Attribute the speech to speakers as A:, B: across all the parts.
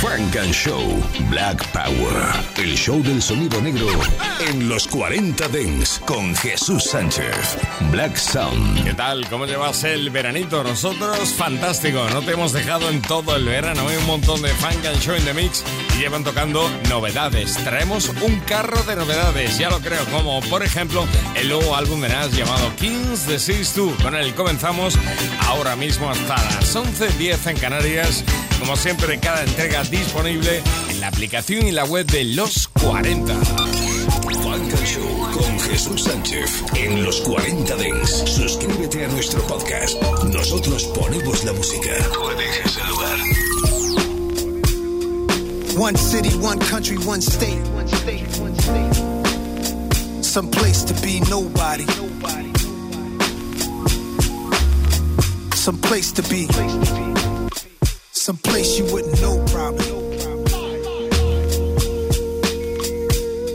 A: Frank and Show Black Power. El show del sonido negro en los 40 Dents con Jesús Sánchez. Black Sound.
B: ¿Qué tal? ¿Cómo llevas el veranito? Nosotros, fantástico. No te hemos dejado en todo el verano. Hay un montón de Frank and Show en The Mix y llevan tocando novedades. Traemos un carro de novedades, ya lo creo, como por ejemplo el nuevo álbum de Nas llamado Kings the Seas 2. Con él comenzamos ahora mismo hasta las 11.10 en Canarias. Como siempre, cada entrega disponible en la aplicación y la web de Los 40.
A: Funk Show con Jesús Sánchez en los 40 Dents. Suscríbete a nuestro podcast. Nosotros ponemos la música. Tú eliges el lugar.
C: One city, one country, one state. Some place to be nobody. Some place to be. Place you wouldn't know probably.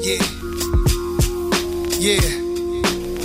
C: Yeah. Yeah.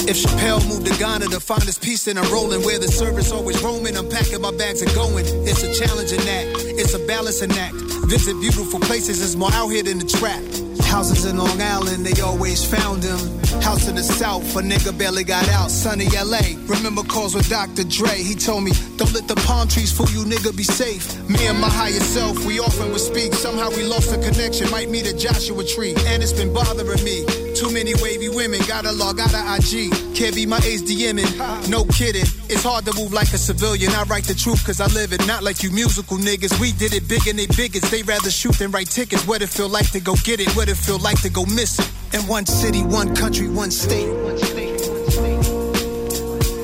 C: If Chappelle moved to Ghana to find his peace in a rolling where the service always roaming, I'm packing my bags and going. It's a challenging act, it's a balancing act. Visit beautiful places, it's more out here than the trap. Houses in Long Island, they always found him. House in the South, a nigga barely got out. Sunny LA, remember calls with Dr. Dre. He told me, don't let the palm trees fool you, nigga, be safe. Me and my higher self, we often would speak. Somehow we lost the connection, might meet a Joshua tree. And it's been bothering me. Too many wavy women, gotta log out of IG. Can't be my ace DMing, no kidding. It's hard to move like a civilian. I write the truth cause I live it, not like you musical niggas. We did it big and they bigots. They rather shoot than write tickets. What it feel like to go get it, what it feel like to go miss it. In one city, one country, one state.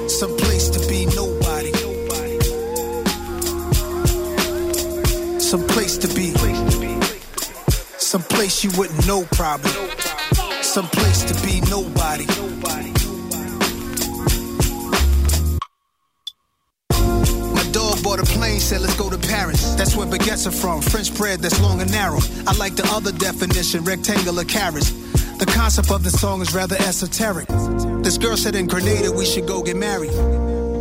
C: Some place to be nobody. Some place to be. Some place you wouldn't know probably. Some place to be nobody. My dog bought a plane, said let's go to Paris. That's where baguettes are from, French bread that's long and narrow. I like the other definition, rectangular carrots. The concept of the song is rather esoteric. This girl said in Grenada we should go get married.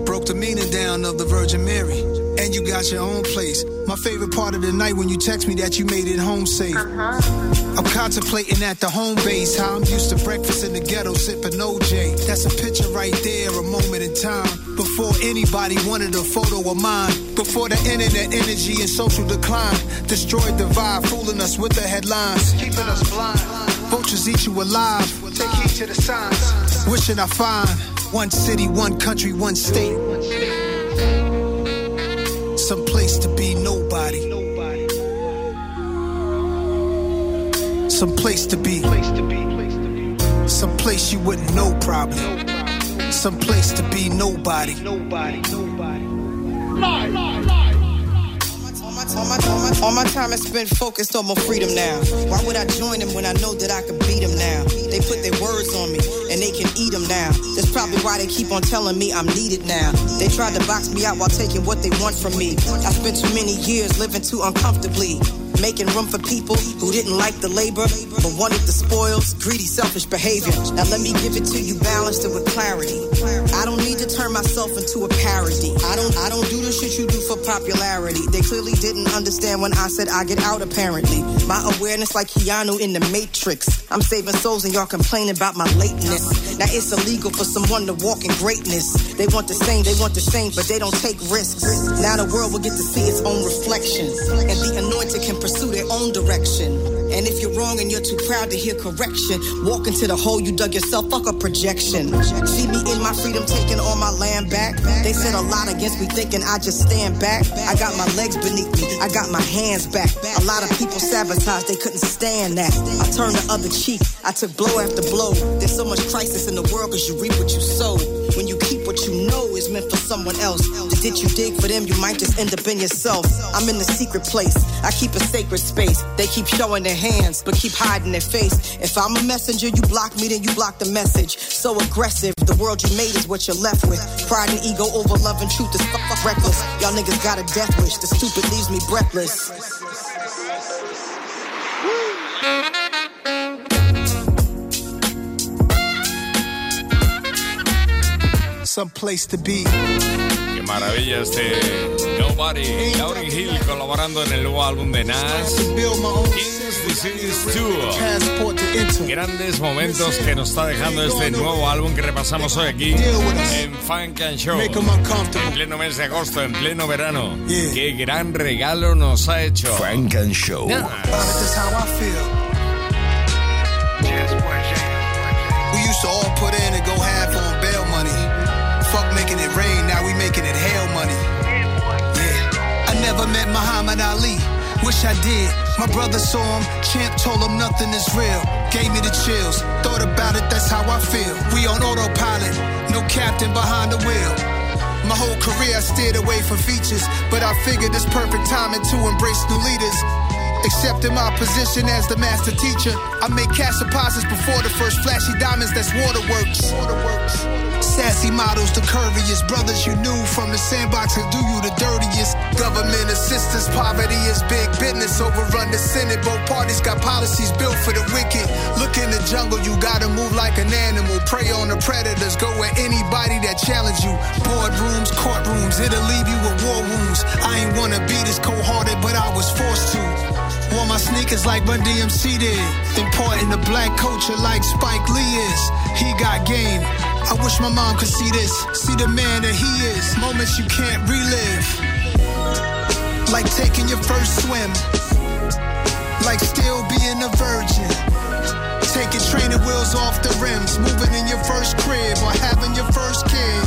C: Broke the meaning down of the Virgin Mary. And you got your own place. My favorite part of the night when you text me that you made it home safe. Uh-huh. I'm contemplating at the home base how I'm used to breakfast in the ghetto sipping OJ. That's a picture right there, a moment in time. Before anybody wanted a photo of mine. Before the internet energy and social decline destroyed the vibe, fooling us with the headlines. Keeping us blind. Vultures eat you alive. Take heed to the signs. Wishing I find one city, one country, one state. Some place to be nobody. Some place to be. Some place you wouldn't know probably. Some place to be nobody Nobody nobody.
D: All my, all, my, all my time is spent focused on my freedom now. Why would I join them when I know that I could beat them now? They put their words on me and they can eat them now. That's probably why they keep on telling me I'm needed now. They tried to box me out while taking what they want from me. I spent too many years living too uncomfortably. Making room for people who didn't like the labor but wanted the spoils, greedy, selfish behavior. Now let me give it to you balanced and with clarity. I don't need to turn myself into a parody. I don't I don't do the shit you do for popularity. They clearly didn't understand when I said I get out apparently. My awareness like Keanu in the Matrix. I'm saving souls and y'all complaining about my lateness. Now it's illegal for someone to walk in greatness. They want the same, they want the same, but they don't take risks. Now the world will get to see its own reflection. And the anointed can pursue their own direction. And if you're wrong and you're too proud to hear correction, walk into the hole you dug yourself, fuck a projection. See me in my freedom taking all my land back. They said a lot against me thinking I just stand back. I got my legs beneath me, I got my hands back. A lot of people sabotaged, they couldn't stand that. I turned the other cheek, I took blow after blow. There's so much crisis in the world cause you reap what you sow. What you know is meant for someone else. Ditch you dig for them, you might just end up in yourself. I'm in the secret place. I keep a sacred space. They keep showing their hands, but keep hiding their face. If I'm a messenger, you block me, then you block the message. So aggressive, the world you made is what you're left with. Pride and ego over love and truth is reckless. Y'all niggas got a death wish. The stupid leaves me breathless.
C: Some place to be.
B: Qué maravilla este Nobody. Lauryn Hill colaborando en el nuevo álbum de Nas. King's Disease Tour. Grandes momentos que nos está dejando este nuevo álbum que repasamos hoy aquí en Funk and Show. En pleno mes de agosto, en pleno verano. Qué gran regalo nos ha hecho.
A: Funk and Show.
C: We used to all put in and go half on making it rain, now we making it hail money. Yeah. I never met Muhammad Ali. Wish I did. My brother saw him, champ told him nothing is real. Gave me the chills. Thought about it, that's how I feel. We on autopilot, no captain behind the wheel. My whole career I steered away from features, but I figured it's perfect timing to embrace new leaders. Accepting my position as the master teacher. I make cash deposits before the first flashy diamonds, that's waterworks. Waterworks. Sassy models, the curviest brothers you knew from the sandbox who do you the dirtiest. Government assistance, poverty is big business. Overrun the Senate, both parties got policies built for the wicked. Look in the jungle, you gotta move like an animal. Prey on the predators, go at anybody that challenge you. Boardrooms, courtrooms, it'll leave you with war wounds. I ain't wanna be this cold-hearted, but I was forced to. Wore my sneakers like Run DMC did. Important to black culture like Spike Lee is. He got game. I wish my mom could see this. See the man that he is. Moments you can't relive. Like taking your first swim. Like still being a virgin. Taking training wheels off the rims. Moving in your first crib or having your first kid.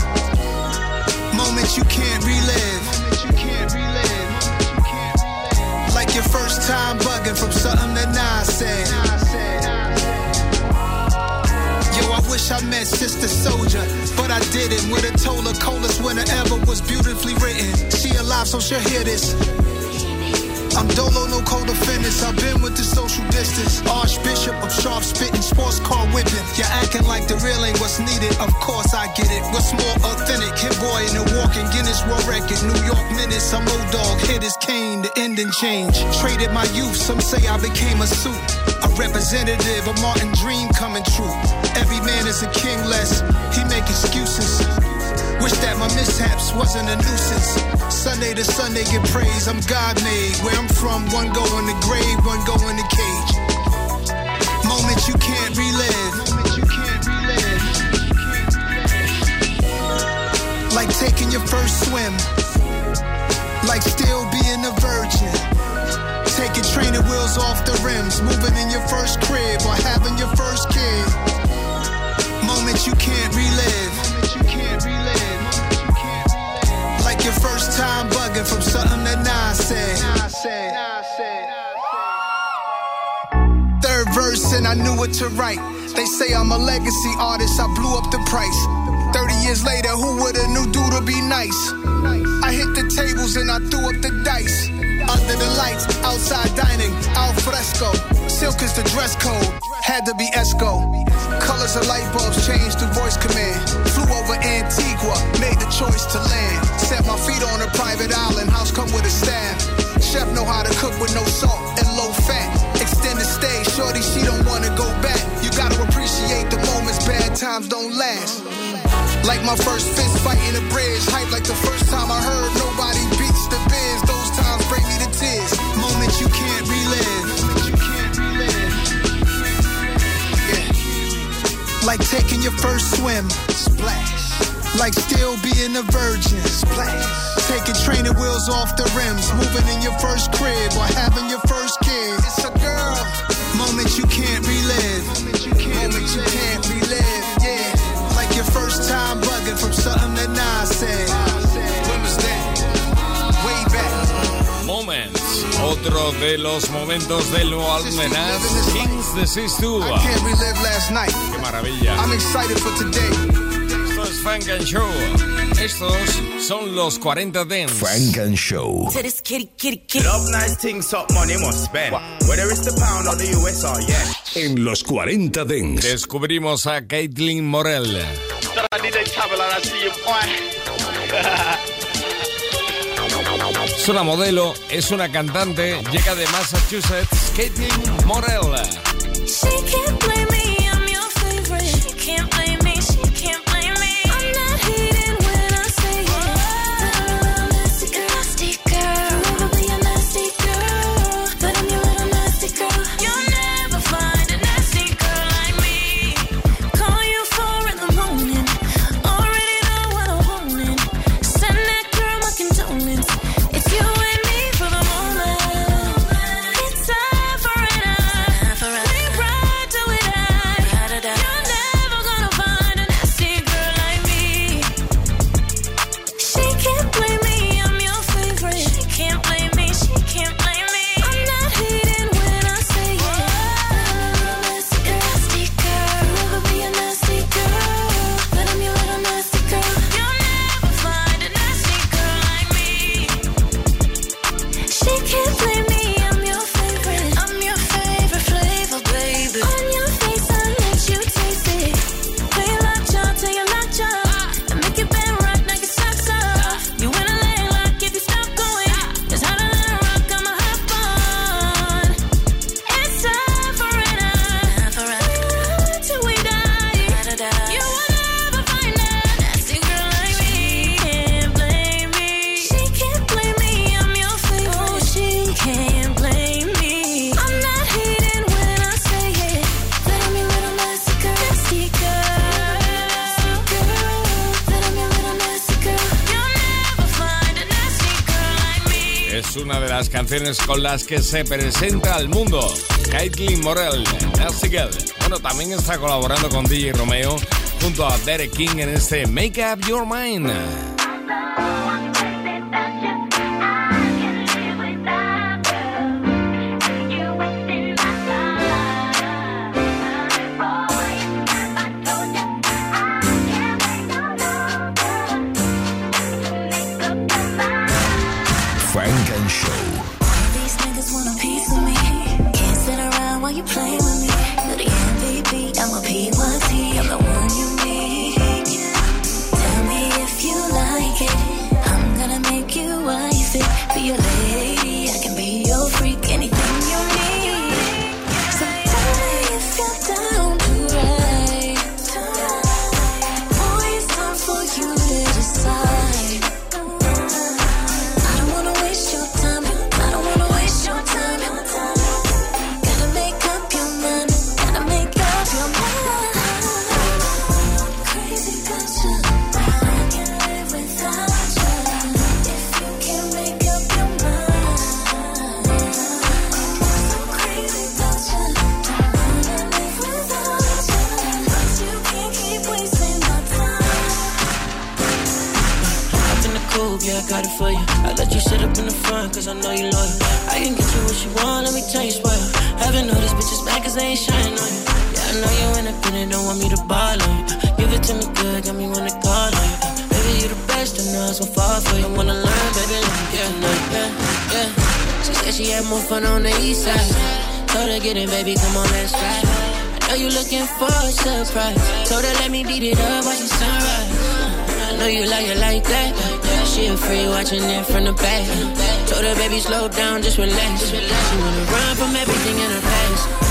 C: Moments you can't relive. Moments you can't relive. Your first time bugging from something that Nas said. Yo, I wish I met Sister Souljah, but I didn't. Have told her coldest winter ever was beautifully written. She alive, so she'll hear this. I'm Dolo, no co-defendants. I've been with the social distance. Archbishop of sharp spitting, sports car whipping. You're acting like the real ain't what's needed. Of course I get it. What's more authentic? Guinness World Record. New York minutes. I'm old dog. Hit his cane. The ending change. Traded my youth. Some say I became a suit. A representative of Martin Dream coming true. Every man is a king less. He make excuses. Wish that my mishaps wasn't a nuisance. Sunday to Sunday get praise, I'm God made. Where I'm from, one go in the grave, one go in the cage. Moments you can't relive. Like taking your first swim. Like still being a virgin. Taking training wheels off the rims. Moving in your first crib or having your first kid. Moments you can't relive. Moments you can't relive. Like your first time bugging from something that Nas said. Third verse and I knew what to write. They say I'm a legacy artist, I blew up the price. 30 years later, who would've knew dude to be nice? I hit the tables and I threw up the dice. Under the lights, outside dining, al fresco. Silk is the dress code, had to be Esco. Colors of light bulbs changed to voice command. Flew over Antigua, made the choice to land. Set my feet on a private island, house come with a staff. Chef know how to cook with no salt and low fat. Extended stay, shorty, she don't wanna go back. You gotta appreciate the moments, bad times don't last. Like my first fist fight in a bridge, hype like the first time I heard nobody beats the biz. Those times bring me to tears. Moments you can't relive. You can't relive. Yeah. Like taking your first swim. Splash. Like still being a virgin. Splash. Taking training wheels off the rims. Moving in your first crib or having
B: otro de los momentos del nuevo álbum de Kings
C: de Sistua.
B: ¡Qué maravilla! Esto es
E: Frank and Show. Estos son los 40 Dents.
F: Frank and Show. Love nice things, up money must spend. Whether it's the pound or the US yeah. En los 40 Dents.
E: Descubrimos a Caitlin Morel. I need a traveler, I see you. Es una modelo, es una cantante, llega de Massachusetts, Caitlin Morella. canciones con las que se presenta al mundo. Caitlin Morel, Nasty Girl. Bueno, también está colaborando con DJ Romeo junto a Derek King en este Make Up Your Mind.
G: got it for you. I let you sit up in the front, cause I know you loyal. I can get you what you want, let me tell you, spoil. Haven't noticed bitches back cause they ain't shining on you. Yeah, I know you independent, don't want me to bother you. Give it to me good, got me wanna call on you. Baby, you the best, and I was going fall for you. I wanna learn, baby, let me get yeah, yeah, She said she had more fun on the east side. Told her, get in, baby, come on, let's ride. I know you looking for a surprise. Told her, let me beat it up, watch the sunrise. I know you like it like that. She a free watching it from the back. Told her baby slow down, just relax. She wanna run from everything in her past.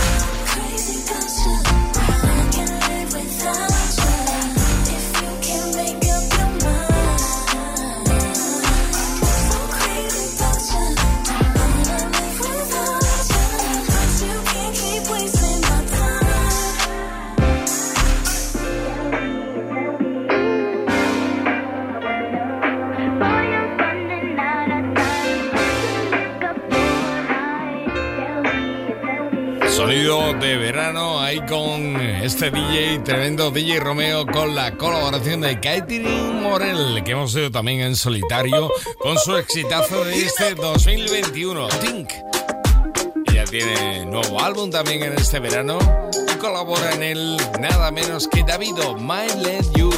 E: este DJ, tremendo DJ Romeo, con la colaboración de Catherine Morel, que hemos sido también en solitario, con su exitazo de este 2021, Tink. ya tiene nuevo álbum también en este verano y colabora en él nada menos que Davido, My Let You.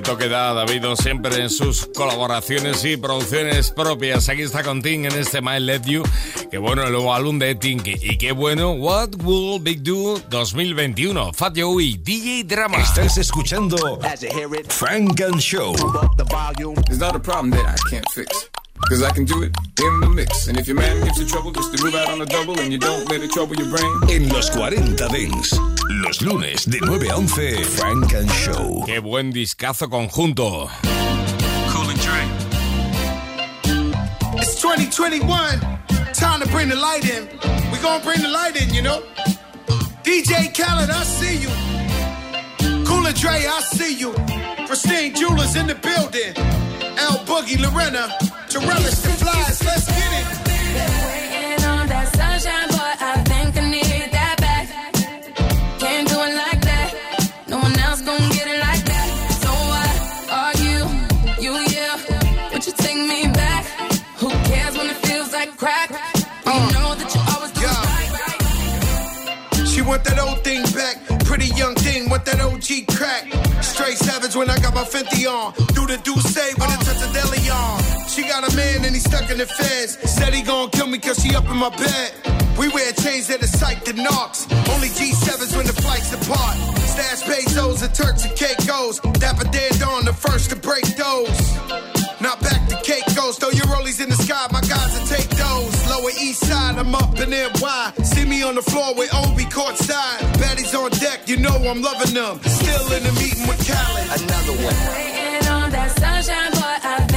E: Today.
B: Esto es Funk siempre en sus colaboraciones y producciones propias. Aquí está con Ting en este My Let You. Qué bueno el nuevo álbum de Ting. Y qué bueno What Will Big Do 2021. Fat Joe y DJ Drama.
A: Estás escuchando Frank and Show.
H: It's not a problem that I can't fix. Cause I can do it in the mix. And if your man gives you trouble, just to move out on a double and you don't let it trouble your brain.
A: En los 40 Dance. Los lunes de 9 a 11, Funk and Show.
B: Qué buen discazo conjunto.
C: Cool and Dre. It's 2021. Time to bring the light in. We gonna bring the light in, you know. DJ Khaled, I see you. Cool and Dre, I see you. Pristine Jewelers in the building. L Boogie, Lorena, to relish the flies. Let's get it.
I: Waiting on that sunshine, boy, I think I need that back. Can't do it like that. No one else gonna get it like that. So why are you, you, yeah? Would you take me back? Who cares when it feels like crack? You uh, know that you always do yeah. right.
C: She want that old thing back. Pretty young thing, want that OG crack. Straight savage when I got my 50 on. Do the do say when it touch a deli on. She got a man and he stuck in the feds. Said he gon' kill me cause she up in my bed. We wear chains that are psyched to knocks. Only G7s when the flights apart. Stash pesos and Turks and Caicos. Dapper dead on the first to break those. Not back to Caicos, throw your rollies in the sky, my guys will take those. Lower east side, I'm up in NY. See me on the floor with Obi courtside. Baddies on deck, you know I'm loving them. Still in the meeting with Khaled.
I: Another one. Waiting on that sunshine, boy, I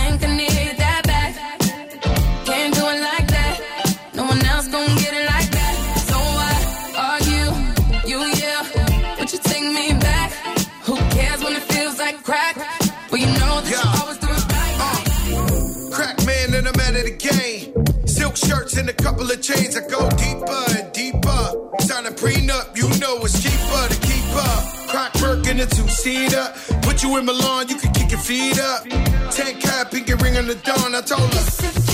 C: couple of chains. that go deeper and deeper. Sign a prenup, you know it's cheaper to keep up. Crack work in a two-seater. Put you in Milan, you can kick your feet up. Ten cap, pinky ring on the dawn. I told her.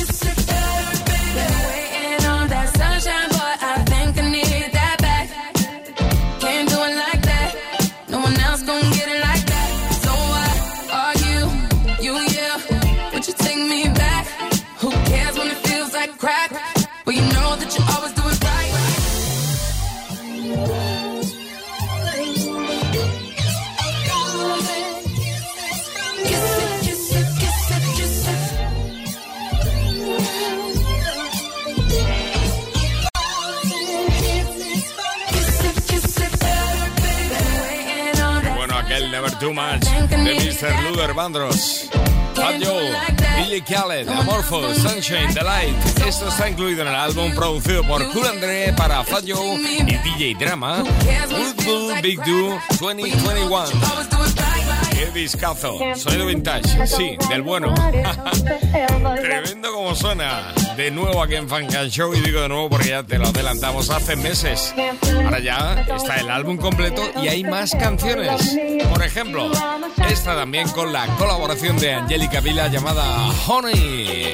B: De Mr. Luder Bandros. Fat Joe, DJ Khaled, Amorphous, Sunshine, Delight. Esto está incluido en el álbum producido por Cool Andre para Fat Joe y DJ Drama, Woodbull Big Do 2021. Qué discazo, sonido vintage, sí, del bueno. Tremendo como suena. De nuevo aquí en Funk Show y digo de nuevo porque ya te lo adelantamos hace meses. Ahora ya está el álbum completo y hay más canciones. Por ejemplo, esta también con la colaboración de Angélica Vila llamada Honey.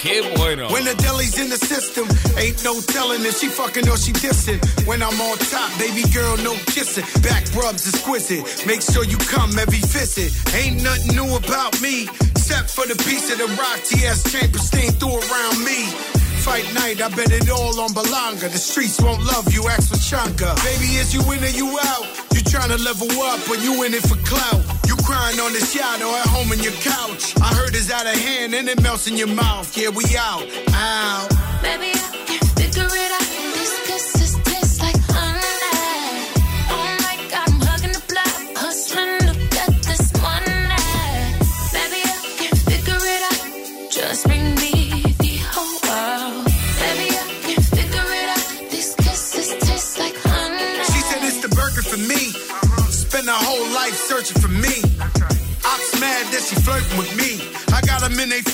B: Qué bueno.
C: When the deli's in the system, ain't no telling if she fucking or she dissing. When I'm on top, baby girl, no kissing. Back rubs exquisite. Make sure you come every visit. Ain't nothing new about me, except for the piece of the rock TS chain pristine threw around me. Fight night, I bet it all on Balanga. The streets won't love you, ask for Chanka. Baby, is you in or you out? You trying to level up, or you in it for clout? Crying on yacht or at home in your couch? I heard it's out of hand and it melts in your mouth. Yeah, we out, out.
E: Baby,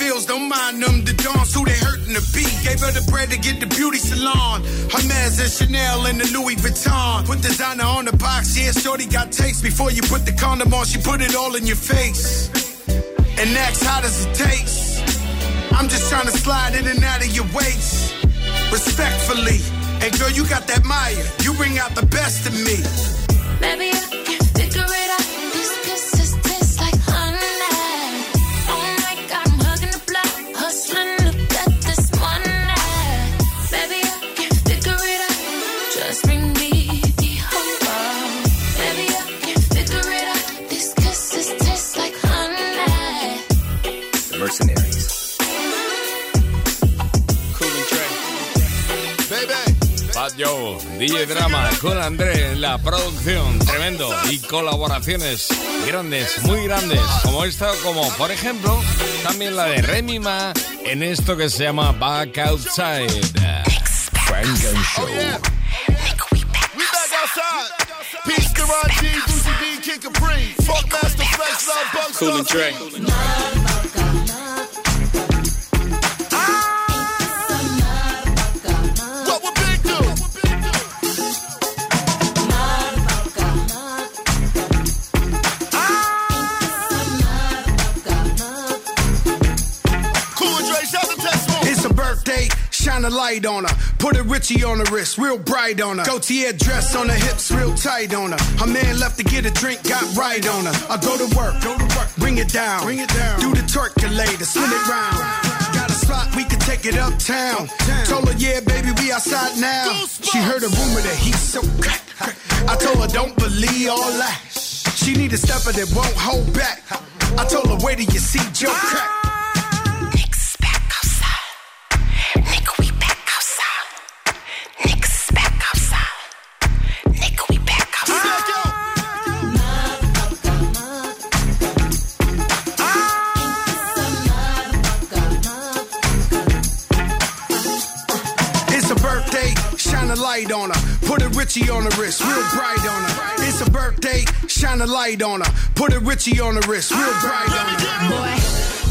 C: don't mind them. The dons who they hurting to be. Gave her the bread to get the beauty salon. Her man's and Chanel and the Louis Vuitton. Put designer on the box, yeah, shorty got taste. Before you put the condom on, she put it all in your face. And next, how does it taste? I'm just trying to slide in and out of your waist. Respectfully. And girl, you got that Maya. You bring out the best in me.
E: Baby, I
B: Fat Joe, DJ Drama, con André en la producción, tremendo. Y colaboraciones grandes, muy grandes, como esta, como por ejemplo, también la de Remy Ma en esto que se llama Back Outside. Frank and Show.
J: We back outside. Peace to Ron G, Lucy D, Kid Capri. Fuck Master Flex, Love Bugs.
K: Cool and Dre.
C: A light on her. Put a Richie on the wrist, real bright on her. Gaultier dress on her hips, real tight on her. Her man left to get a drink, got right on her. I go to work, go to work, bring it down, bring it down. Do the turkulator, spin it round. Ah. Got a spot, we can take it uptown. Told her, yeah, baby, we outside now. She heard a rumor that he's so crack. I told her, don't believe all that. She need a stepper that won't hold back. I told her, wait till you see Joe crack. A light on her. Put a Richie on the wrist, real bright on her. It's a birthday, shine a light on her. Put a Richie on the wrist, real bright on her.
L: Boy,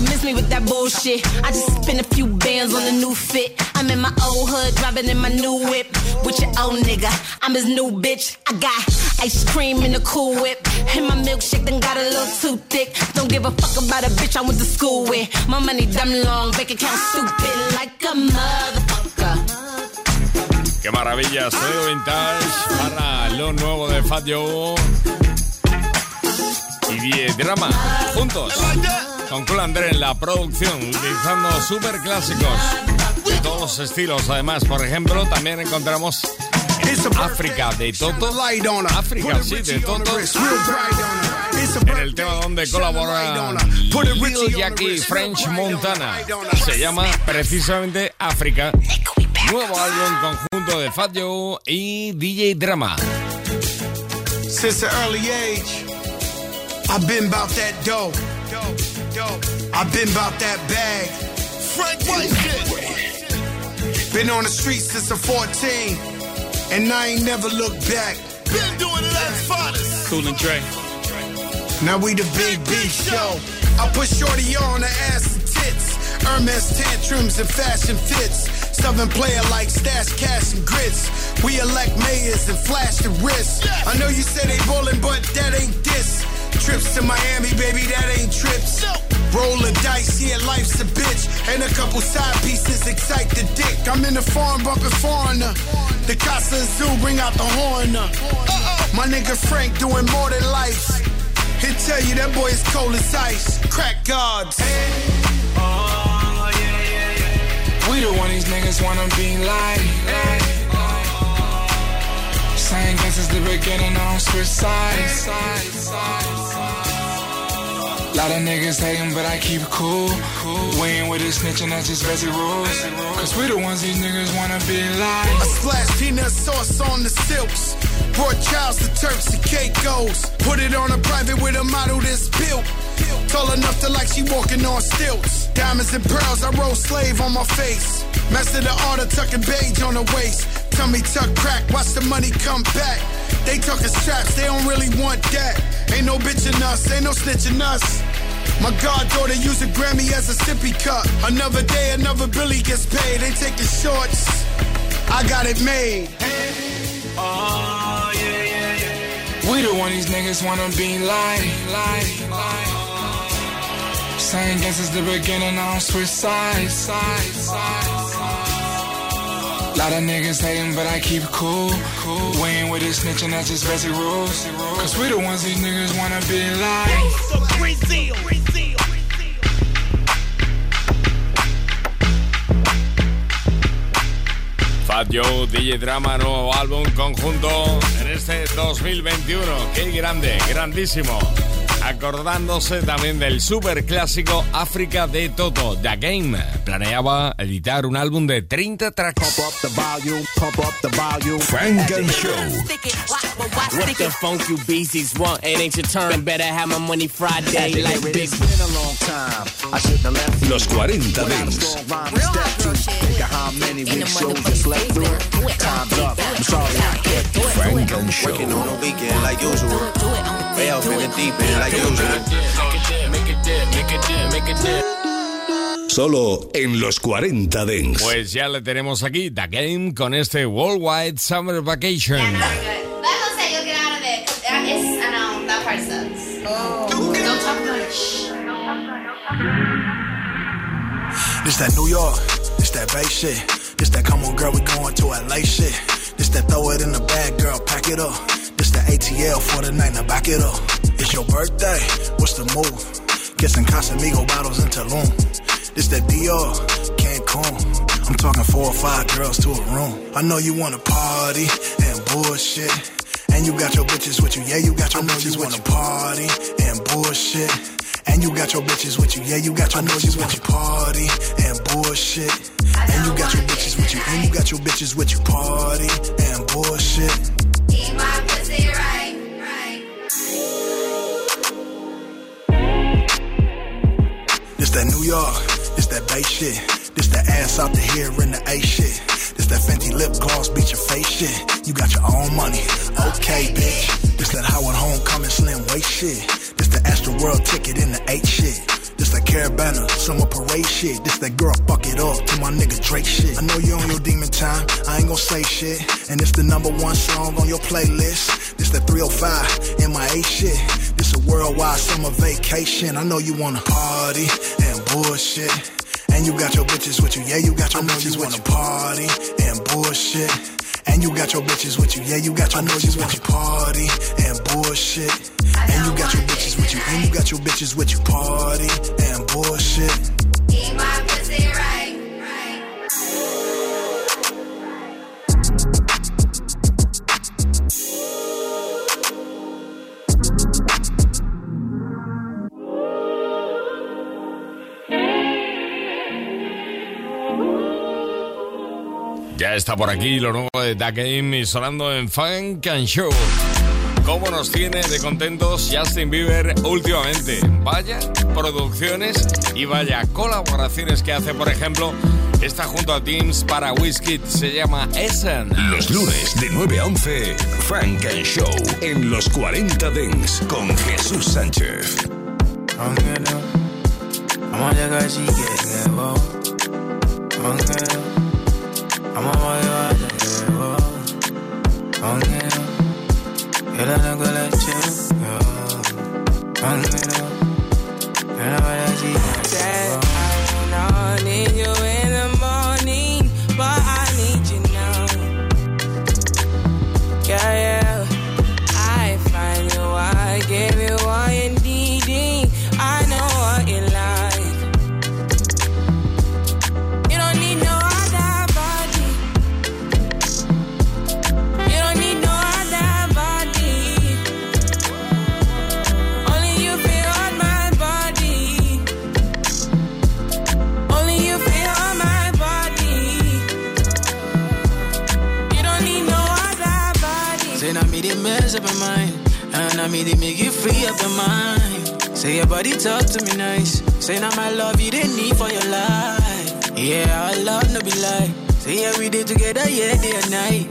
L: miss me with that bullshit. I just spent a few bands on a new fit. I'm in my old hood, driving in my new whip. With your old nigga, I'm his new bitch. I got ice cream in the cool whip. And my milkshake done got a little too thick. Don't give a fuck about a bitch I went to school with. My money dumb long, bank account stupid like a motherfucker.
B: Qué maravilla, sonido vintage para lo nuevo de Fat Joe y Die Drama, juntos con Cool André en la producción, utilizando super clásicos de todos los estilos. Además, por ejemplo, también encontramos en África de Toto. África, sí, de Toto. En el tema donde colaboran Lil Jackie French Montana. Se llama precisamente África. Nuevo álbum conjunto de Fat Joe y DJ Drama.
C: Since an early age, I've been about that dough. I've been about that bag.
J: Frank White shit.
C: Been on the streets since I'm 14, and I ain't never looked back.
J: Been doing it.
K: Cool and Dre.
C: Now we the Big B show. I put shorty on the ass and tits. Hermes tantrums and fashion fits. Southern player like stash cash and grits. We elect mayors and flash the wrist. I know you said they ballin', but that ain't this. Trips to Miami, baby, that ain't trips. Rolling dice, yeah, life's a bitch. And a couple side pieces excite the dick. I'm in the farm bumping foreigner. The Casa Zoo bring out the horn. uh. My nigga Frank doing more than life. He'll tell you that boy is cold as ice. Crack gods.
M: We the one these niggas wanna be like. Same guess since the beginning, on switch sides. Lot of niggas hating, but I keep cool. We ain't with this snitching, that's just basic rules. Cause we the ones these niggas wanna be like.
I: I splash peanut sauce on the silks. Brought Charles to Turks and Caicos. Put it on a private with a model that's built. Tall enough to like she walking on stilts. Diamonds and pearls, I roll slave on my face. Master the art of tucking beige on the waist. Tummy tuck crack, watch the money come back. They talking straps, they don't really want that. Ain't no bitching us, ain't no snitching us. My goddaughter use a Grammy as a sippy cup. Another day, another Billy gets paid. They taking shorts. I got it made.
M: Oh, yeah, yeah, yeah. We the one these niggas wanna be like, like, like. Same guess since the beginning, I don't switch sides, sides, sides. Lot of niggas hating, but I keep it cool. cool. We ain't with this snitching, that's just basic rules. Cause we the ones these niggas wanna be like.
B: Fat Joe, DJ Drama, nuevo álbum conjunto en este 2021. Qué grande, grandísimo acordándose también del super clásico África de Toto, The Game. Planeaba editar un álbum de 30 tracks.
A: Pop up the volume, pop up the volume. Frank and Show.
N: What the funk you beasties want? It ain't your turn. Better have my money Friday. Like big.
A: Los 40 Dings. Frank and Show.
F: In like usual.
A: Solo en los 40 Dents.
B: Pues ya le tenemos aquí, The Game, con este Worldwide Summer Vacation.
O: That.
P: This New York, this that Bay shit. This that come on girl, we going to LA shit. This that throw it in the bag, girl, pack it up. This the ATL for the night, now back it up. It's your birthday, what's the move? Kissing Casamigo bottles in Tulum. This that Dior, Cancun. I'm talking four or five girls to a room. I know you wanna party and bullshit. And you got your bitches with you, yeah, you got your bitches with you. Party and bullshit. And you got your bitches with you, yeah, you got your bitches with you. Party and bullshit. And you got your bitches with you, and you got your bitches with you. Party and bullshit. That New York, this that Bay shit. This that ass out the here in the A shit. This that Fenty lip gloss beat your face shit. You got your own money, okay, bitch. This that Howard Homecoming slim waist shit. This the Astro World ticket in the eight shit. This that Caravana, summer parade shit. This that girl fuck it up to my nigga Drake shit. I know you on your demon time, I ain't gon' say shit. And it's the number one song on your playlist. This that 305 in my MIA shit. This a worldwide summer vacation. I know you wanna party and bullshit. And you got your bitches with you, yeah, you got your bitches with you. Party and bullshit. And you got your bitches with you, yeah, you got your bitches with you. Party and bullshit. And you got your bitches with you, and you got your bitches with you. Party and bullshit.
B: Ya está por aquí lo nuevo de The Game y sonando en Funk and Show. ¿Cómo nos tiene de contentos Justin Bieber últimamente? Vaya producciones y vaya colaboraciones que hace, por ejemplo, está junto a Teams para Whiskey, se llama Essen.
A: Los lunes de 9 a 11, Frank and Show en los 40 Dents con Jesús Sánchez.
N: I'ma llegar si quieres, wow. I'ma llegar si wow. Quiero no con la Said Say your body talk to me nice. Say now my love you didn't need for your life. Yeah, I love no be lie. Say yeah we did together, yeah day and night.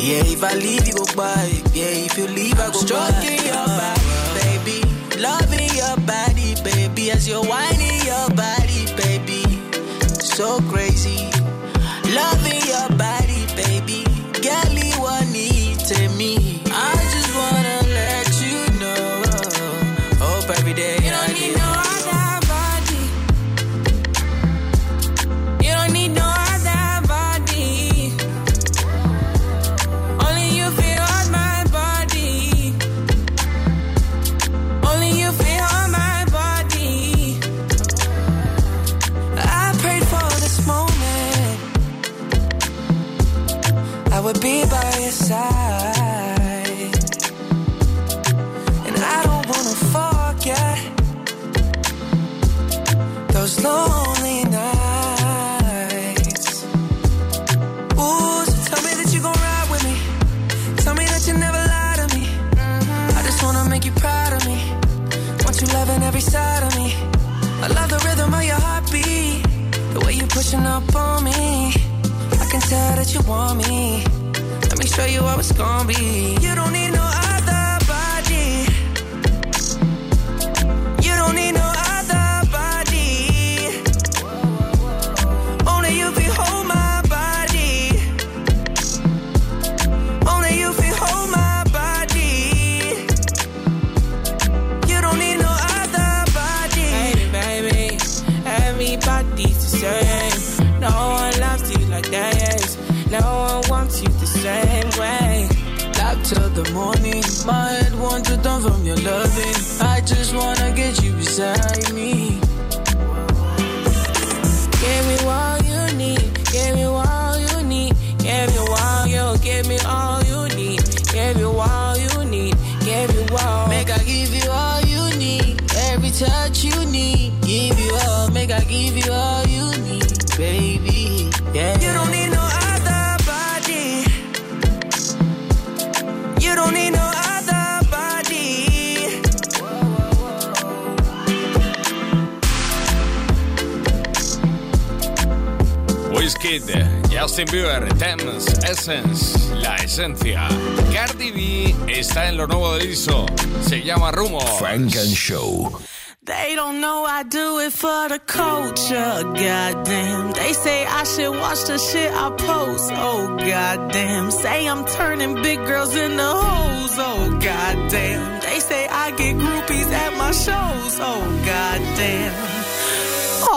N: Yeah, if I leave you go by. Yeah, if you leave I go Stroking your body, baby. Loving your body, baby. As you're whining your body, baby. So crazy. You
E: don't need up on me. I can tell that you want me. Let me show you how it's gonna be. You don't need no
B: Wizkid, Justin Bieber, Tems, Essence, La Esencia. Cardi B está en lo nuevo de Lizzo. Se llama Rumo.
A: Funk and Show.
E: They don't know I do it for the culture, goddamn. They say I should watch the shit I post, oh goddamn. Say I'm turning big girls into hoes, oh goddamn. They say I get groupies at my shows, oh goddamn.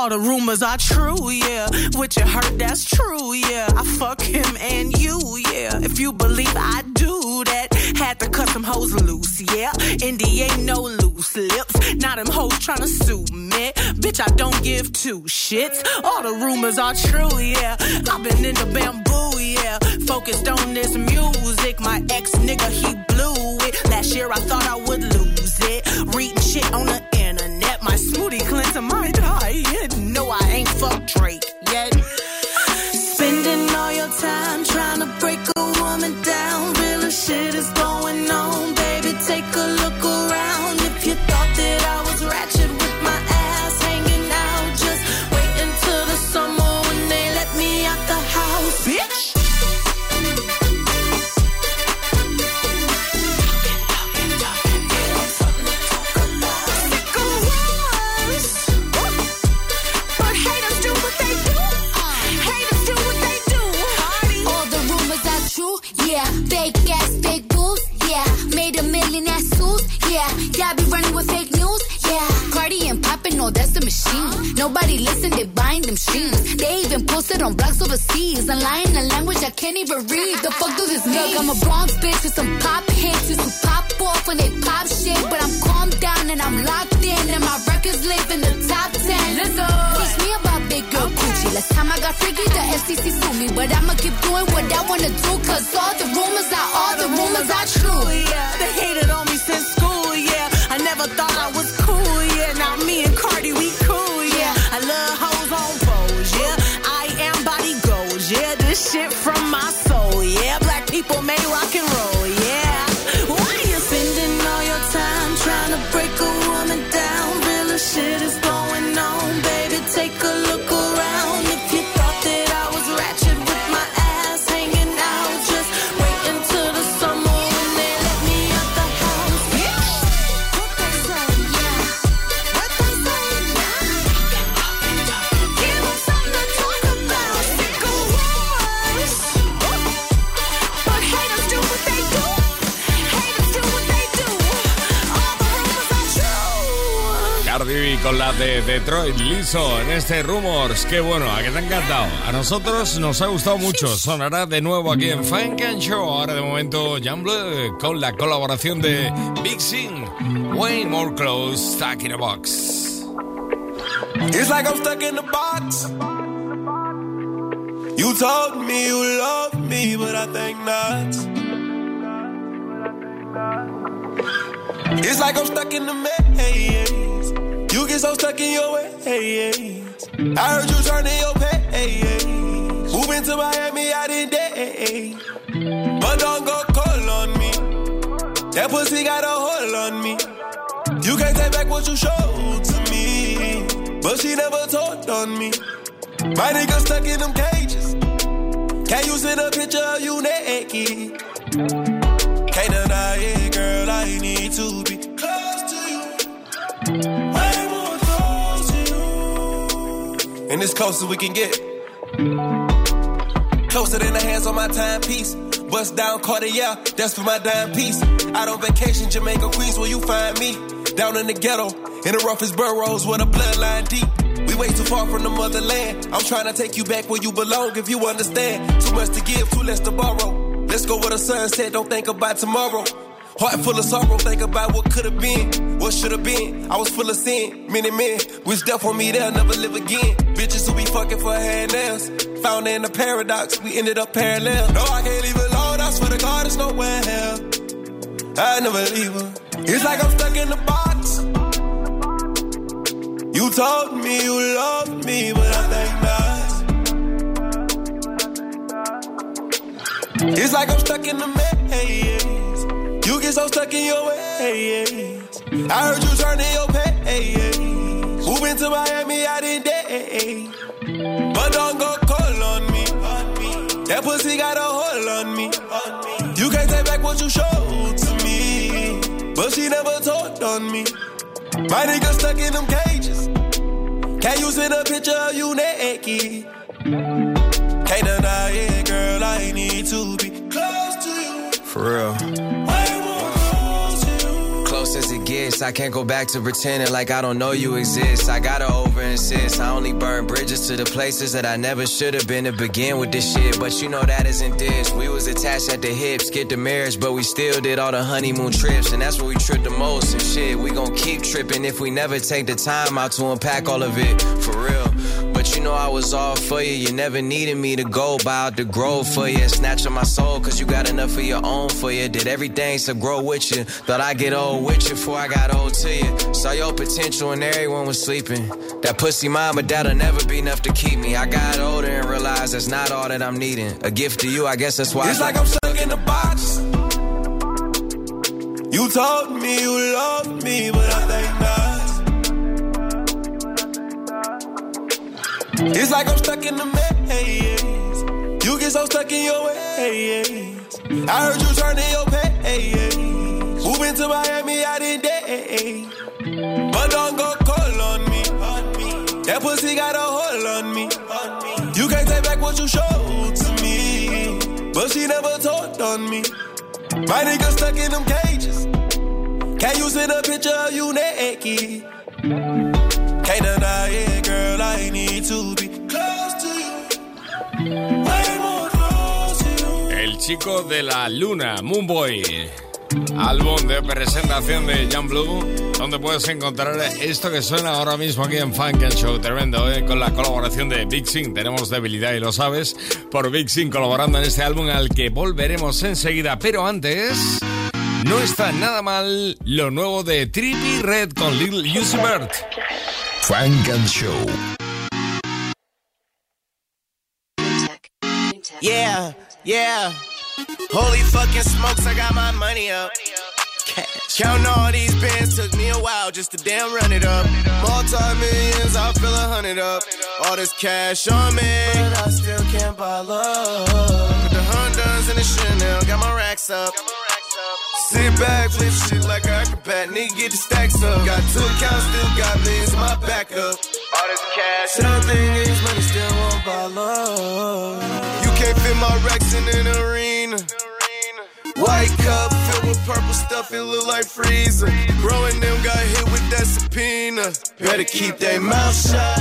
E: All the rumors are true, yeah. What you heard, that's true, yeah. I fuck him and you, yeah. If you believe I do that, had to cut some hoes loose, yeah. Indy ain't no loose lips. Now them hoes tryna sue me. Bitch, I don't give two shits. All the rumors are true, yeah. I've been in the bamboo, yeah. Focused on this music. My ex nigga, he blew it. Last year I thought I would lose it. Reading shit on the internet. My smoothie cleanser my die. No, I ain't fuck Drake yet. A
Q: million ass suits, yeah. Y'all be running with fake news, yeah. Cardi and poppin', no, that's the machine. Nobody listen, they buying them streams. They even posted on blogs overseas. I'm lying a language I can't even read. The fuck does this mean? Look, I'm a Bronx bitch with some pop hits. To pop off when they pop shit. But I'm calm down and I'm locked in. And my records live in the top 10. Let's go. Teach me about big girl coochie. Last time I got freaky, the FCC sued me. But I'ma keep doing what I wanna do. Cause all the rumors are, all the rumors are true.
E: Yeah, they hated on me since school, yeah. I never thought I was cool, yeah. Now me and Cardi, we cool, yeah. I love hoes on foes, yeah. I am body goals, yeah. This shit from
B: de Detroit Liso en este Rumors. Qué bueno, a que te ha encantado. A nosotros nos ha gustado mucho. Sonará de nuevo aquí en Funk and Show. Ahora de momento, Jumble con la colaboración de Big Sin. Way more close, stuck in a box.
R: It's like I'm stuck in a box. You told me you love me, but I think not. It's like I'm stuck in the maze. Get so stuck in your ways. I heard you turning your page. Moving to Miami out in day. But don't go call on me. That pussy got a hold on me. You can't take back what you showed to me. But she never talked on me. My nigga stuck in them cages. Can you send a picture of you naked? Can't deny it, girl. I need to be close to you. And it's close as we can get. Closer than the hands on my timepiece. Bust down Cartier, that's for my dime piece. Out on vacation, Jamaica, Queens, where you find me. Down in the ghetto, in the roughest boroughs, where the bloodline deep. We way too far from the motherland. I'm trying to take you back where you belong, if you understand. Too much to give, too less to borrow. Let's go where the sun set, don't think about tomorrow. Heart full of sorrow, think about what could have been, what should have been. I was full of sin, many men wish death on me, they'll never live again. Bitches who be fucking for hair nails, found in a paradox, we ended up parallel. No, I can't leave alone, I swear to God, it's nowhere hell. I never leave her. It's like I'm stuck in the box. You told me you love me, but I think not. It's like I'm stuck in the maze. You get so stuck in your ways. I heard you turning your page. Moving to Miami out in day. But don't go call on me. That pussy got a hold on me. You can't take back what you showed to me. But she never told on me. My nigga stuck in them cages. Can't you send a picture of you naked? Can't deny it, girl. I need to be close to you.
S: For real. Close as it gets, I can't go back to pretending like I don't know you exist. I gotta over insist. I only burn bridges to the places that I never should have been to begin with this shit. But you know that isn't this. We was attached at the hips, get the marriage, but we still did all the honeymoon trips. And that's where we tripped the most. And shit, we gon' keep tripping if we never take the time out to unpack all of it. For real. Know I was all for you. You never needed me to go buy out the for you. Snatching my soul, cause you got enough of your own for you. Did everything to grow with you. Thought I get old with you before I got old to you. Saw your potential and everyone was sleeping. That pussy but that'll never be enough to keep me. I got older and realized that's not all that I'm needing. A gift to you, I guess that's why.
R: It's like I'm stuck in a box. You told me you love me, but I think It's like I'm stuck in the maze. You get so stuck in your ways. I heard you turning your page. Moving to Miami out in day. But don't go call on me. That pussy got a hold on me. You can't take back what you showed to me. But she never told on me. My nigga stuck in them cages. Can't you send a picture of you naked? Can't deny it. I need to be close to you. Way more close to you.
B: El chico de la luna, Moonboy. Álbum de presentación de Jan Blue, donde puedes encontrar esto que suena ahora mismo aquí en Funk and Show. Tremendo, ¿eh? con la colaboración de Big Sin. Tenemos debilidad y lo sabes, por Big Sin colaborando en este álbum al que volveremos enseguida. Pero antes, no está nada mal lo nuevo de Trippy Red con Little Uzi Vert.
A: Funk and Show.
T: Yeah, yeah. Holy fucking smokes, I got my money up. Cash. Counting all these bands took me a while just to damn run it up. Multi millions, I feel a hundred up. All this cash on me, but I still can't buy love. With the Hondas and the Chanel, got my racks up. Sit back, flip shit like an acrobat, nigga get the stacks up. Got two accounts, still got millions in my backup. This cash, something is money, still won't buy love. You can't fit my racks in an arena. White cup filled with purple stuff, it look like freezer. Growing them got hit with that subpoena. Better keep their mouth shut,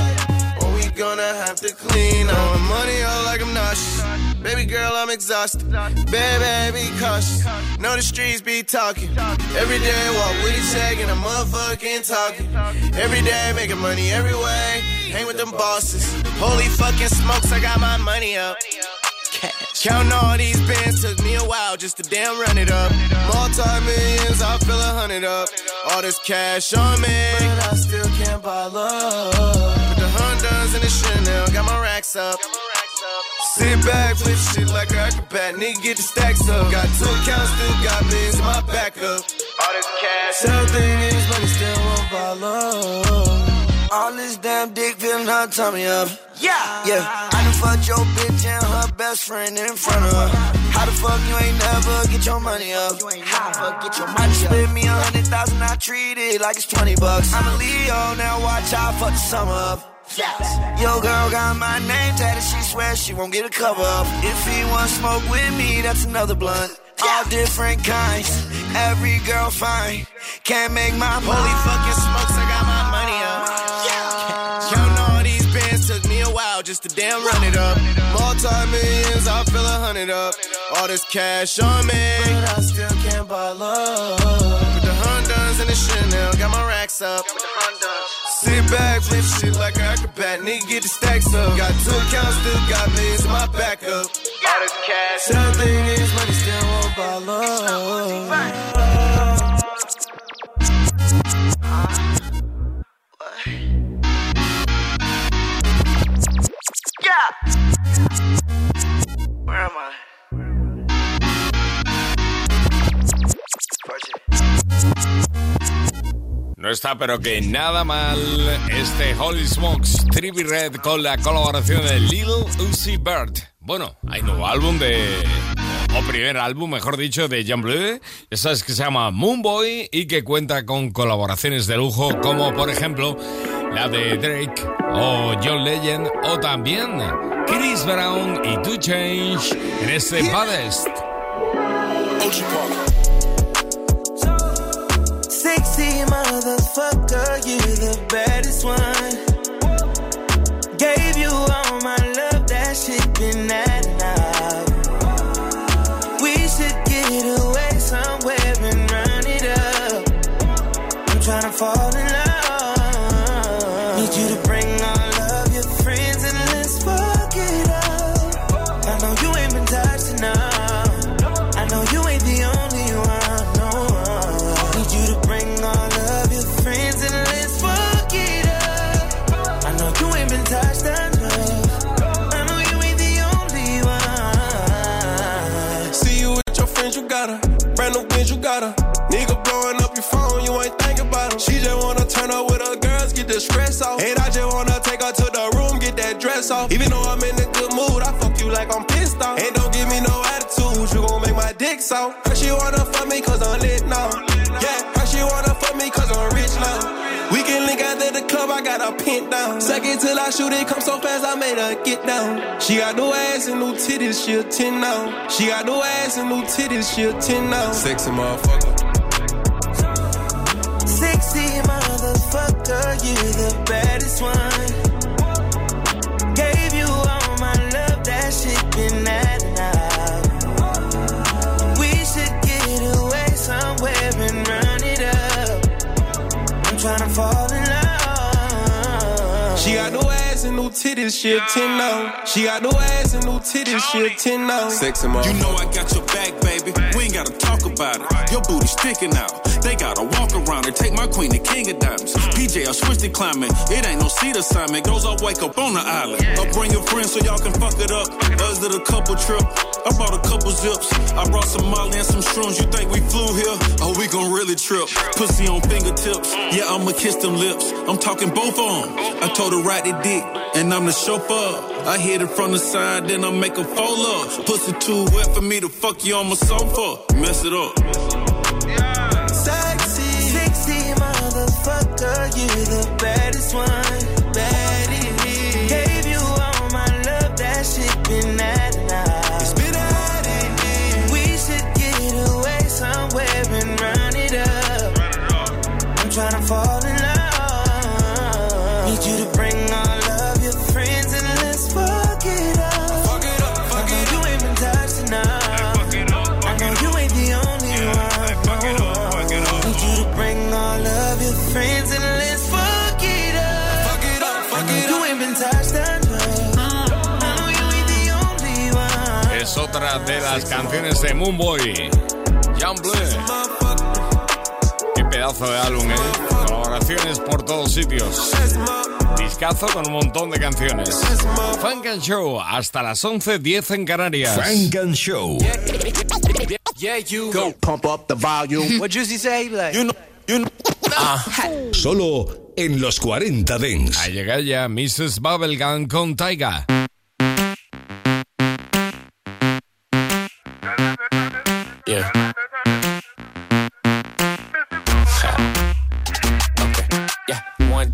T: gonna have to clean on money all like I'm nauseous. Baby girl, I'm exhausted. Baby, be cautious. Know the streets be talking. Every day, walk with a check and a motherfucking talking. Every day, making money every way. Hang with them bosses. Holy fucking smokes, I got my money up. Cash. Counting all these bands took me a while just to damn run it up. Multi millions, I feel a hundred up. All this cash on me, but I still can't buy love. Put the Hondas in the Chanel, got my racks up. Sit back, flip shit like an acrobat, nigga get the stacks up. Got two accounts, still got millions in my backup. All this cash, something is money, still won't buy love. All this damn dick feeling her tummy up. Yeah, yeah. I done fucked your bitch and her best friend in front of her. How the fuck you ain't never get your money up? How the fuck get your money up? Split me a hundred thousand, I treat it like it's twenty bucks. I'm a Leo, now watch out fuck the summer up. Yes. Yo, girl got my name tatted. She swears she won't get a cover up. If he want smoke with me, that's another blunt. All different kinds, every girl fine. Can't make my holy ah. fucking smokes. I got my money up. Counting all these bands took me a while just to damn run it up. Multi millions, I feel a hundred up. All this cash on me, but I still can't buy love. With the Hondas and the Chanel, got my racks up. Sit back, flip shit like an acrobat, nigga get the stacks up. Got two accounts, still got millions in my backup. All this cash, something is money, still won't buy love. Yeah. Where am I?
B: No está, pero que nada mal este Holy Smokes Trippy Red con la colaboración de Little Uzi Bird. Bueno, hay nuevo álbum de. O primer álbum, mejor dicho, de John Blue. Ya sabes que se llama Moonboy y que cuenta con colaboraciones de lujo, como por ejemplo la de Drake o John Legend, o también Chris Brown y Two Change en este Baddest.
T: Sexy motherfucker, you the baddest one. You
R: got her. Brand new wins, you got her. Nigga blowing up your phone, you ain't thinking about him. She just wanna turn up with her girls, get the stress off. And I just wanna take her to the room, get that dress off. Even though I'm in a good mood, I fuck you like I'm pissed off. And don't give me no attitude, you gon' make my dick soft. Her she wanna fuck me cause I'm lit now. Yeah, her she wanna fuck me cause I'm rich now. We can link after the club, I got her pinned down. Second till I shoot it, come so fast, I made her get down. She got no ass and no titties, she a 10 now. She got no ass and no titties, she a 10 now. Sexy motherfucker.
T: Sexy motherfucker, you the baddest one. Gave you all my love, that shit been at
R: titties, she a 10 now. She got no ass and no titties, she a 10 now. Sexy motherfucker.
K: You know I got your back, baby. Gotta talk about it. Your booty sticking out. They gotta walk around and take my queen to King of Diamonds. PJ, I switched the climate. It ain't no seat assignment. Goes up, wake up on the island. I'll bring your friends so y'all can fuck it up. Us did a couple trip. I brought a couple zips. I brought some Molly and some shrooms. You think we flew here? Oh, we gon' really trip. Pussy on fingertips. Yeah, I'ma kiss them lips. I'm talking both arms. I told her ride the dick, and I'm the chauffeur. I hit it from the side, then I make a fold up. Pussy too wet for me to fuck you on my sofa mess it up. Yeah.
T: Sexy, sexy motherfucker, you the baddest one, baddie. Gave you all my love, that shit been out loud. It's been out in We should get away somewhere
U: and run it up. Run it up. I'm trying to fall in love. Need you to bring all love.
B: Otra de las canciones de Moonboy. Blue. Qué pedazo de álbum, ¿eh? Colaboraciones por todos sitios. Discazo con un montón de canciones. Funk and Show, hasta las 11.10 en Canarias.
A: Funk and Show.
T: Yeah, you go pump up the volume.
N: What Juicy say? Like,
T: You know, you know.
A: Solo en los 40 Dents.
B: A llegar ya Mrs. Bubblegum con Taiga.
V: Yeah.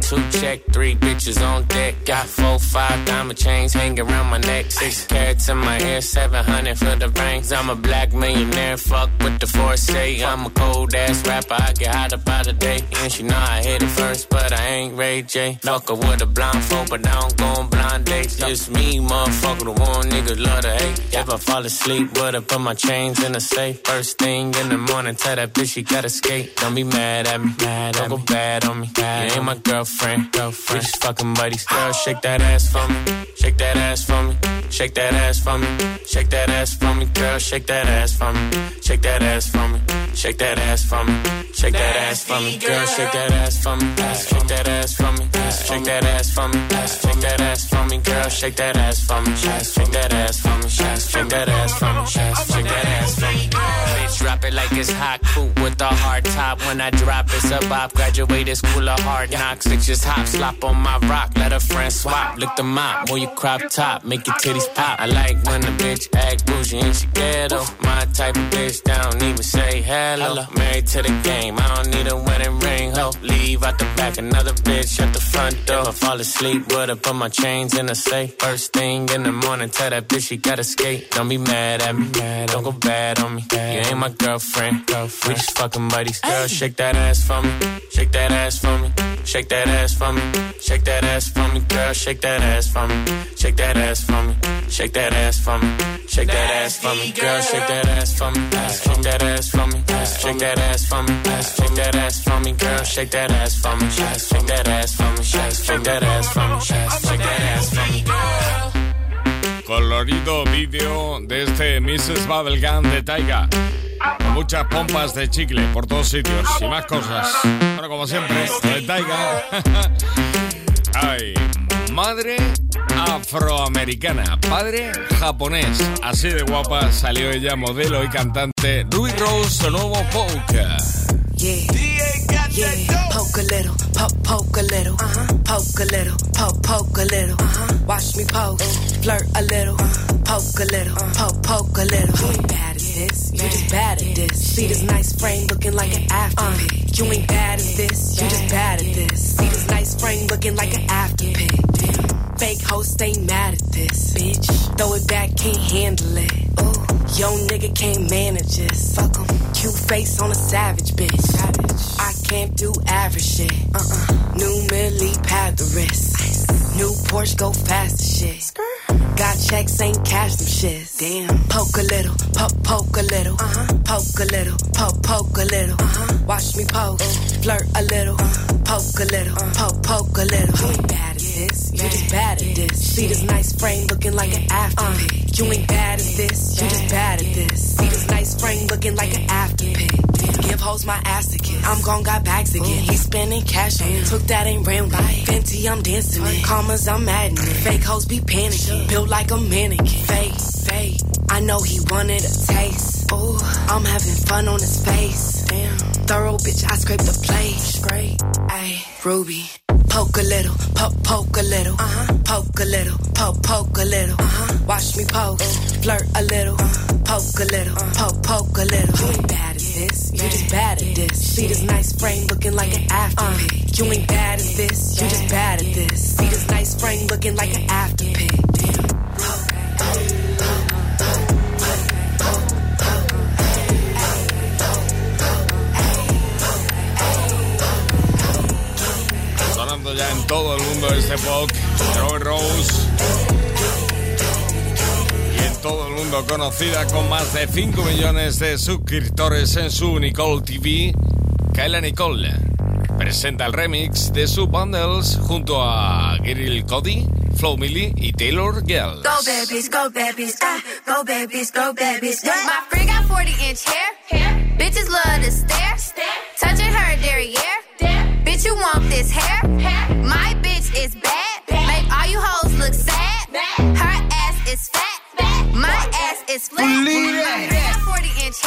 V: Two, check. Three bitches on deck. Got four, five diamond chains hanging around my neck. Six carats in my hair, seven hundred for the rings. I'm a black millionaire. Fuck with the force say. I'm a cold ass rapper. I get hot about a day. And she know I hit it first, but I ain't Ray J. Fuck her with a blindfold, but I don't go on blind dates. Just me, motherfucker. The one nigga love to hate. If I fall asleep, would I put my chains in a safe? First thing in the morning, tell that bitch she gotta skate. Don't be mad at me. Mad don't go bad on me. Bad you ain't my girlfriend. Girlfriend. We just fucking buddies. Girl, shake that ass for me. Shake that ass for me. Shake that ass for me. Shake that ass for me. Girl, shake that ass for me. Shake that ass for me. Shake that ass for me. Shake that ass for me. Girl, shake that ass for me. Shake that ass for me. Shake that ass for me. Shake that ass for me. Girl, shake that ass for me. Shake that ass for me. Shake that ass for me. Shake that ass for me. It like it's hot. Cool with a hard top. When I drop, it's a bop. Graduated school of hard knocks. It just hop, slop on my rock. Let a friend swap. Lick the mop. Move your crop top. Make your titties pop. I like when the bitch act bougie and she ghetto. My type of bitch, don't even say hello. Married to the game. I don't need a wedding ring. Ho, leave out the back. Another bitch at the front door. If I fall asleep, would I put my chains in the safe? First thing in the morning, tell that bitch she gotta skate. Don't be mad at me. Don't go bad on me. You ain't my girlfriend. We just fucking buddies. Girl, shake that ass for me. Shake that ass for me. Shake that ass for me. Shake that ass for me. Girl, shake that ass for me. Shake that ass for me. Shake that ass for me. Shake that ass for me. Girl, shake that ass for me. Shake that ass for me. Shake that ass for me. Shake that ass for me. Girl, shake that ass for me. Shake that ass for me. Shake that ass for me. Shake that ass for me.
B: Colorido vídeo de este Mrs. Bubblegum de Taiga. Muchas pompas de chicle por todos sitios y más cosas. Bueno, como siempre, de Taiga. Ay, madre afroamericana, padre japonés. Así de guapa salió ella, modelo y cantante. Ruby Rose, nuevo Poke.
U: Yeah. Yeah. Poke a little, poke, poke a little, uh-huh. poke a little, poke, poke a little. Uh-huh. Watch me pose, flirt a little, poke a little, poke, poke a little. You ain't bad at this, you just bad at this. See this nice frame looking like an after pic. You ain't bad at this, you just bad at this. See this nice frame looking like an after pic. Fake host ain't mad at this, bitch. Throw it back, can't handle it. Ooh. Yo nigga can't manage this. Fuck 'em. Cute face on a savage bitch. Savage. I can't do average shit. Uh-uh. New Millie pad the wrist. New Porsche go fast as shit. Got checks, ain't cash them shits. Damn. Poke a little, poke, poke a little. Uh-huh. Poke a little, poke, poke a little. Uh-huh. Watch me pose, flirt a little. Poke a little, poke, poke a little. Bad at this, you just bad at this. See this nice frame looking like an afterpick. You ain't bad at this, you just bad at this. See this nice frame looking like an after pic. Give hoes my ass to kiss. I'm gon' got bags again. He spending cash on it. Took that ain't real life. Fenty, I'm dancing it. Commas, I'm adding it. Fake hoes be panicking. Built like a mannequin. Fake, fake. I know he wanted a taste. Ooh, I'm having fun on his face. Damn. Thorough bitch, I scrape the plate. Scrape. Ayy, Ruby. Poke a little, poke, poke a little, uh-huh. Poke a little, poke, poke a little, uh-huh. Watch me pose, flirt a little, poke a little, poke, poke a little. You ain't bad at this, you just bad at this. See this nice frame looking like an after pic. You ain't bad at this, you just bad at this. See this nice frame looking like an after pic.
B: sonando ya en todo el mundo este pop, Joy Rose. Y en todo el mundo conocida con más de 5 millones de suscriptores en su Nicole TV, Kayla Nicole presenta el remix de su bundles junto a Grill Cody.
E: Flow Millie y Taylor Girls.
O: Go babies, go babies, ah, go babies, go babies. Yeah. My friend got 40 inch hair, hair. Bitches love to stare, stare. touching her derriere. Dare. Bitch, you want this hair? My bitch is bad. Make all you hoes look sad. Her ass is fat. My ass is flat. Believe that. 40 inch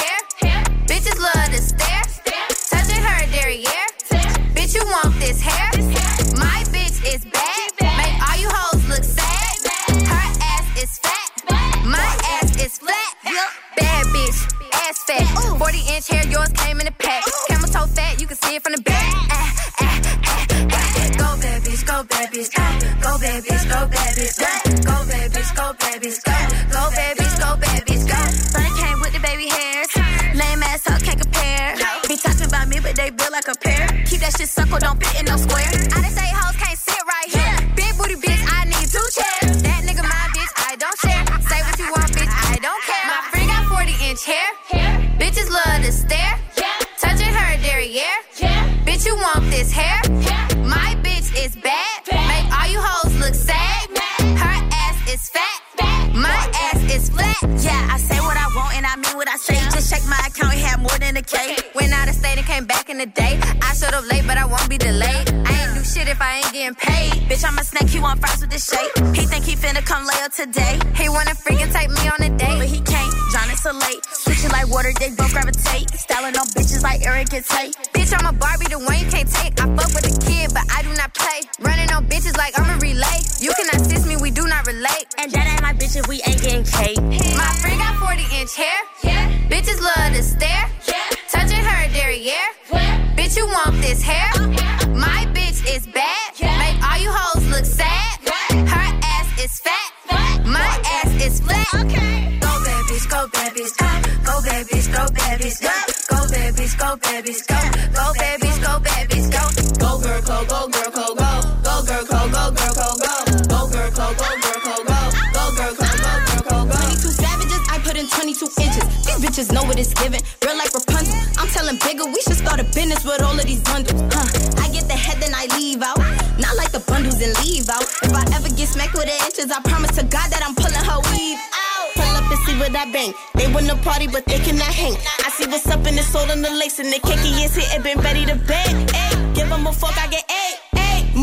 O: go, girl, go, go. Go, girl, go, go, girl, go, go. Go, girl, go, go, girl, go, go.
L: 22 savages, I put in 22 inches. These bitches know what it's giving. Real like Rapunzel. I'm telling bigger, we should start a business with all of these bundles. Huh. I get the head, then I leave out. Not like the bundles and leave out. If I ever get smacked with the inches, I promise to God that I'm pulling her weave out. Pull up and see what I bang. They win the party, but they cannot hang. I see what's up in the soul on the lace, and the cakey is hit It been ready to bang. Give them a fuck, I get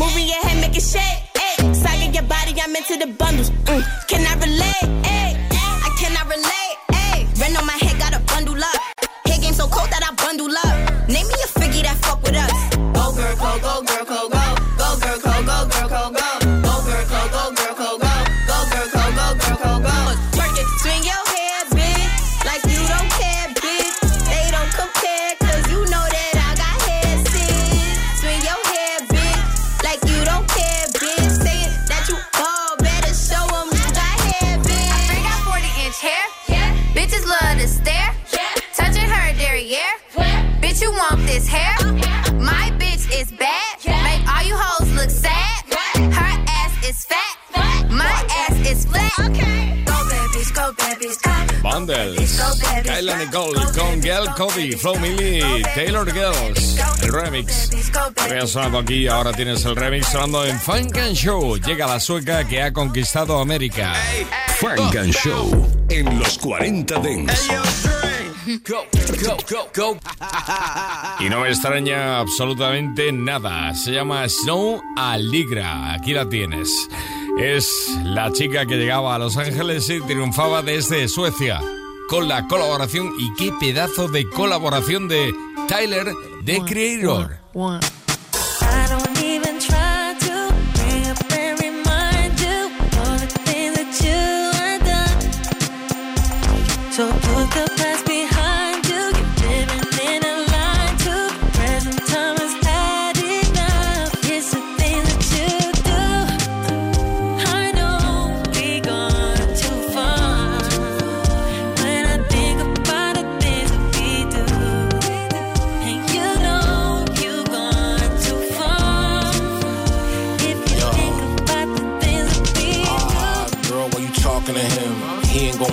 L: Moving your head, making it shake. Ay. Sagging your body, I'm into the bundles. Mm.
E: Bundles, Kayla Nicole con Girl Cody, Flow Millie, Taylor Girls, el remix. Había sonado aquí, ahora tienes el remix sonando en Funk and Show. Llega la sueca que ha conquistado América.
A: Funk and Show en los 40 Dents.
B: Go, go, go,
E: y no me extraña absolutamente nada. Se llama Snow Aligra. Aquí la tienes. Es la chica que llegaba a Los Ángeles y triunfaba desde Suecia con la colaboración y qué pedazo de colaboración de Tyler de Creator.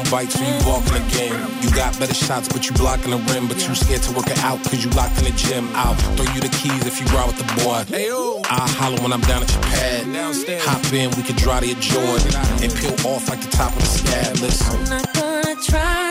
W: Bites so you walking again. You got better shots, but you blocking the rim. But you scared to work it out, cause you locked in the gym. I'll throw you the keys if you ride with the boy. I holler when I'm down at your pad. Hop in, we can drive to your Jordan. And peel off like the top of the scab. Listen.
E: I'm not gonna try.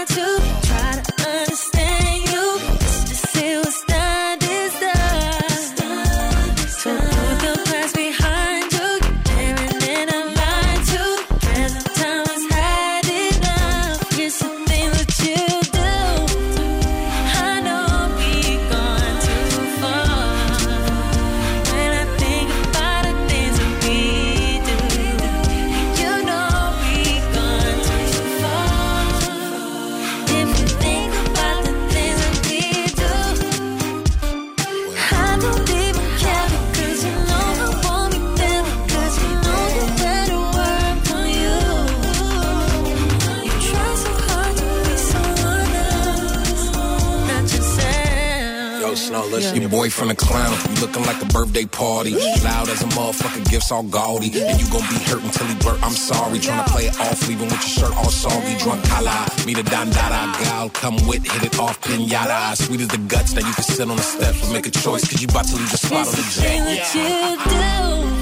W: Your boyfriend a clown. You looking like a birthday party. Loud as a motherfucker, gifts all gaudy. And you gon' be hurt until he blurt, I'm sorry. Tryna play it off, leaving with your shirt all soggy. Drunk kala, meet a dandada gal. Come with, hit it off, pinata. Sweet as the guts, now you can sit on the steps and make a choice. Cause you about to leave your spot on the jet.
E: that you do,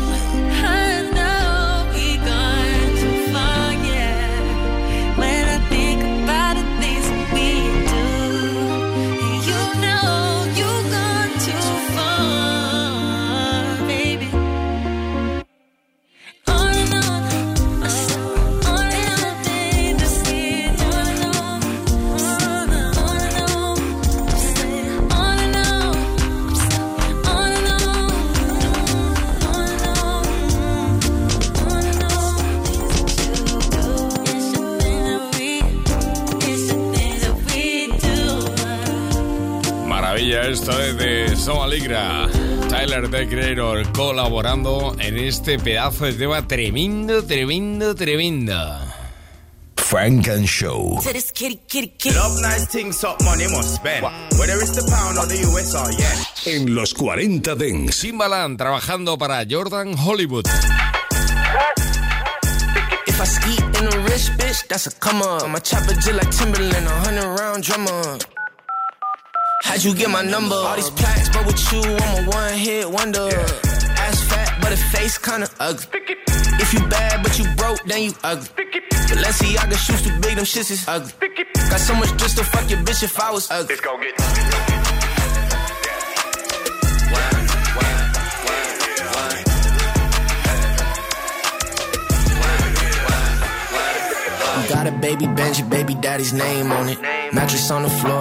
B: es de Somaligra. Tyler The Creator colaborando en este pedazo de tema tremendo, tremendo, tremendo.
A: Frank and Show.
L: To this kitty, kitty, kitty.
F: Love nice things, up money must spend. Whether it's the pound or the US or yen.
A: En los 40 Dents.
B: Timbaland trabajando para Jordan Hollywood.
J: If I ski in a rich bitch, that's a come up. My chopper just like Timberland, a hundred round drummer. How'd you get my number? All these plaques, but with you, I'm a one hit wonder. Ass fat, but a face kinda ugly. If you bad, but you broke, then you ugly. But let's see, I got shoes too big, them shits is ugly. Got so much just to fuck your bitch if I was ugly. It's gon' get Got a baby Benji, baby daddy's name on it. Mattress on the floor,